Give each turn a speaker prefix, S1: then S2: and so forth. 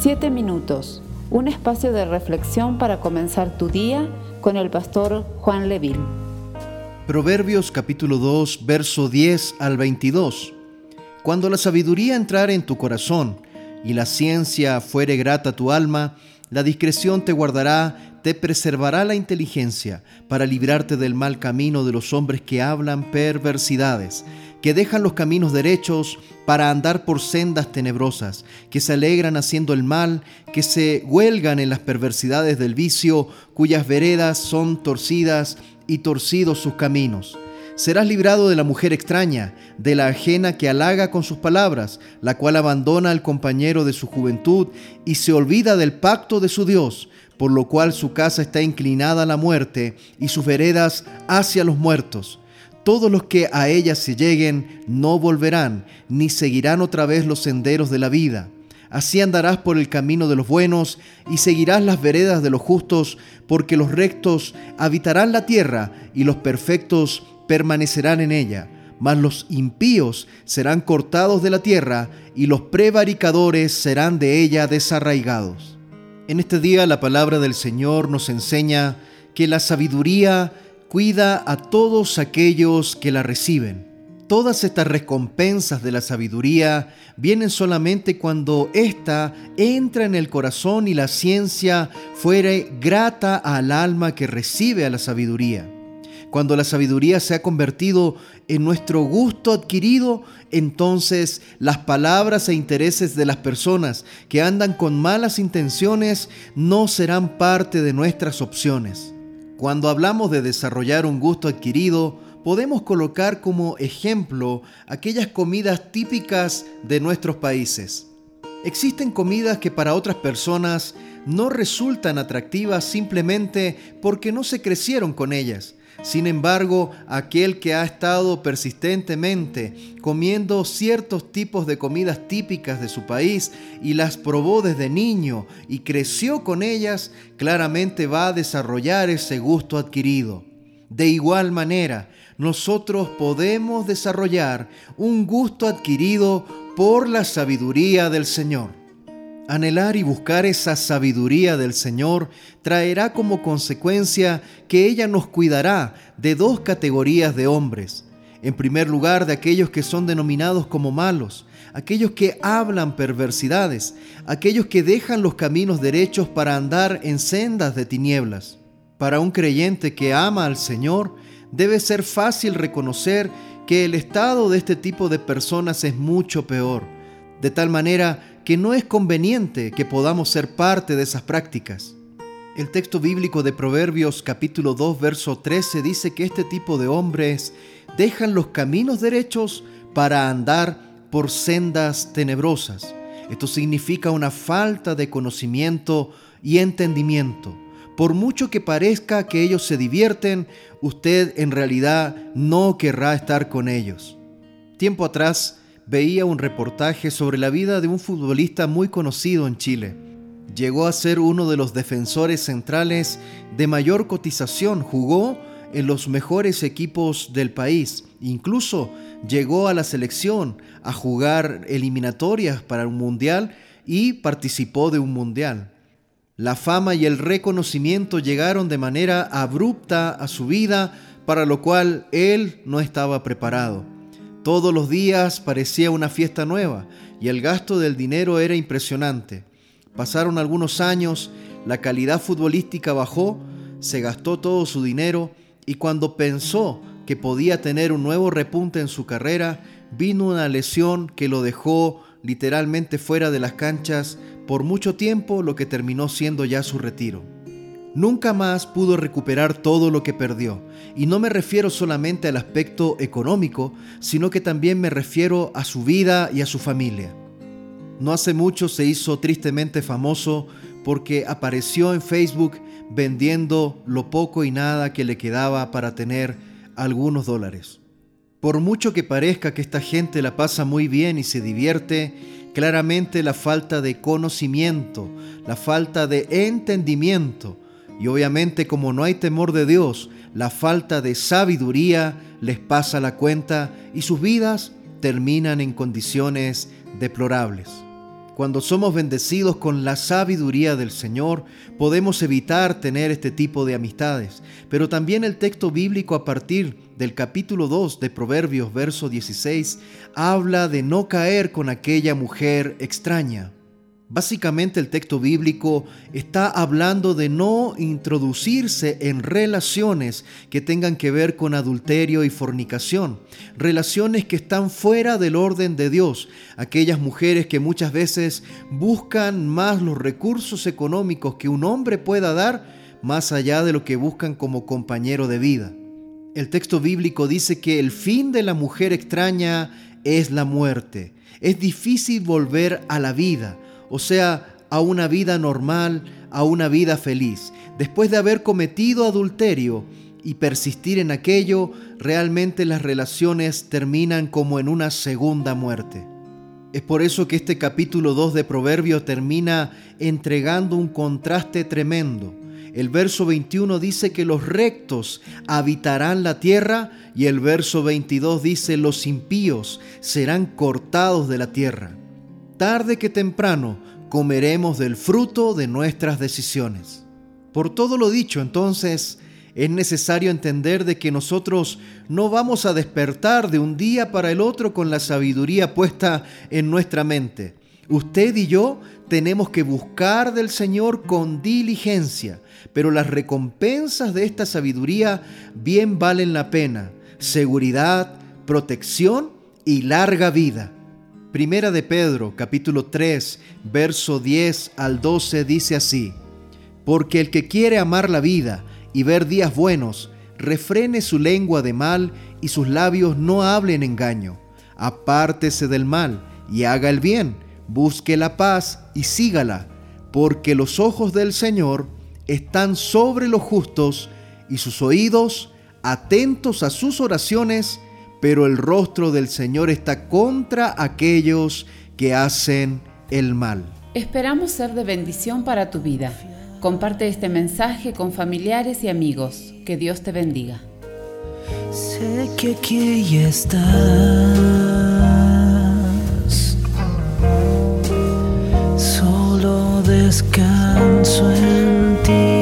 S1: Siete minutos, un espacio de reflexión para comenzar tu día con el pastor Juan Leville.
S2: Proverbios capítulo 2, verso 10 al 22. Cuando la sabiduría entrare en tu corazón y la ciencia fuere grata a tu alma, la discreción te guardará, te preservará la inteligencia para librarte del mal camino de los hombres que hablan perversidades que dejan los caminos derechos para andar por sendas tenebrosas, que se alegran haciendo el mal, que se huelgan en las perversidades del vicio, cuyas veredas son torcidas y torcidos sus caminos. Serás librado de la mujer extraña, de la ajena que halaga con sus palabras, la cual abandona al compañero de su juventud y se olvida del pacto de su Dios, por lo cual su casa está inclinada a la muerte y sus veredas hacia los muertos todos los que a ella se lleguen no volverán, ni seguirán otra vez los senderos de la vida. Así andarás por el camino de los buenos y seguirás las veredas de los justos, porque los rectos habitarán la tierra y los perfectos permanecerán en ella. Mas los impíos serán cortados de la tierra y los prevaricadores serán de ella desarraigados. En este día la palabra del Señor nos enseña que la sabiduría cuida a todos aquellos que la reciben. Todas estas recompensas de la sabiduría vienen solamente cuando ésta entra en el corazón y la ciencia fuere grata al alma que recibe a la sabiduría. Cuando la sabiduría se ha convertido en nuestro gusto adquirido, entonces las palabras e intereses de las personas que andan con malas intenciones no serán parte de nuestras opciones. Cuando hablamos de desarrollar un gusto adquirido, podemos colocar como ejemplo aquellas comidas típicas de nuestros países. Existen comidas que para otras personas no resultan atractivas simplemente porque no se crecieron con ellas. Sin embargo, aquel que ha estado persistentemente comiendo ciertos tipos de comidas típicas de su país y las probó desde niño y creció con ellas, claramente va a desarrollar ese gusto adquirido. De igual manera, nosotros podemos desarrollar un gusto adquirido por la sabiduría del Señor. Anhelar y buscar esa sabiduría del Señor traerá como consecuencia que ella nos cuidará de dos categorías de hombres. En primer lugar, de aquellos que son denominados como malos, aquellos que hablan perversidades, aquellos que dejan los caminos derechos para andar en sendas de tinieblas. Para un creyente que ama al Señor, debe ser fácil reconocer que el estado de este tipo de personas es mucho peor, de tal manera que no es conveniente que podamos ser parte de esas prácticas. El texto bíblico de Proverbios capítulo 2 verso 13 dice que este tipo de hombres dejan los caminos derechos para andar por sendas tenebrosas. Esto significa una falta de conocimiento y entendimiento. Por mucho que parezca que ellos se divierten, usted en realidad no querrá estar con ellos. Tiempo atrás, veía un reportaje sobre la vida de un futbolista muy conocido en Chile. Llegó a ser uno de los defensores centrales de mayor cotización, jugó en los mejores equipos del país, incluso llegó a la selección a jugar eliminatorias para un mundial y participó de un mundial. La fama y el reconocimiento llegaron de manera abrupta a su vida, para lo cual él no estaba preparado. Todos los días parecía una fiesta nueva y el gasto del dinero era impresionante. Pasaron algunos años, la calidad futbolística bajó, se gastó todo su dinero y cuando pensó que podía tener un nuevo repunte en su carrera, vino una lesión que lo dejó literalmente fuera de las canchas por mucho tiempo, lo que terminó siendo ya su retiro. Nunca más pudo recuperar todo lo que perdió. Y no me refiero solamente al aspecto económico, sino que también me refiero a su vida y a su familia. No hace mucho se hizo tristemente famoso porque apareció en Facebook vendiendo lo poco y nada que le quedaba para tener algunos dólares. Por mucho que parezca que esta gente la pasa muy bien y se divierte, claramente la falta de conocimiento, la falta de entendimiento, y obviamente como no hay temor de Dios, la falta de sabiduría les pasa la cuenta y sus vidas terminan en condiciones deplorables. Cuando somos bendecidos con la sabiduría del Señor, podemos evitar tener este tipo de amistades. Pero también el texto bíblico a partir del capítulo 2 de Proverbios, verso 16, habla de no caer con aquella mujer extraña. Básicamente el texto bíblico está hablando de no introducirse en relaciones que tengan que ver con adulterio y fornicación, relaciones que están fuera del orden de Dios, aquellas mujeres que muchas veces buscan más los recursos económicos que un hombre pueda dar más allá de lo que buscan como compañero de vida. El texto bíblico dice que el fin de la mujer extraña es la muerte. Es difícil volver a la vida o sea, a una vida normal, a una vida feliz. Después de haber cometido adulterio y persistir en aquello, realmente las relaciones terminan como en una segunda muerte. Es por eso que este capítulo 2 de Proverbio termina entregando un contraste tremendo. El verso 21 dice que los rectos habitarán la tierra y el verso 22 dice los impíos serán cortados de la tierra tarde que temprano comeremos del fruto de nuestras decisiones. Por todo lo dicho, entonces, es necesario entender de que nosotros no vamos a despertar de un día para el otro con la sabiduría puesta en nuestra mente. Usted y yo tenemos que buscar del Señor con diligencia, pero las recompensas de esta sabiduría bien valen la pena. Seguridad, protección y larga vida. Primera de Pedro, capítulo 3, verso 10 al 12 dice así, Porque el que quiere amar la vida y ver días buenos, refrene su lengua de mal y sus labios no hablen engaño. Apártese del mal y haga el bien, busque la paz y sígala, porque los ojos del Señor están sobre los justos y sus oídos atentos a sus oraciones pero el rostro del Señor está contra aquellos que hacen el mal.
S1: Esperamos ser de bendición para tu vida. Comparte este mensaje con familiares y amigos. Que Dios te bendiga.
S3: Sé que aquí estás. Solo descanso en ti.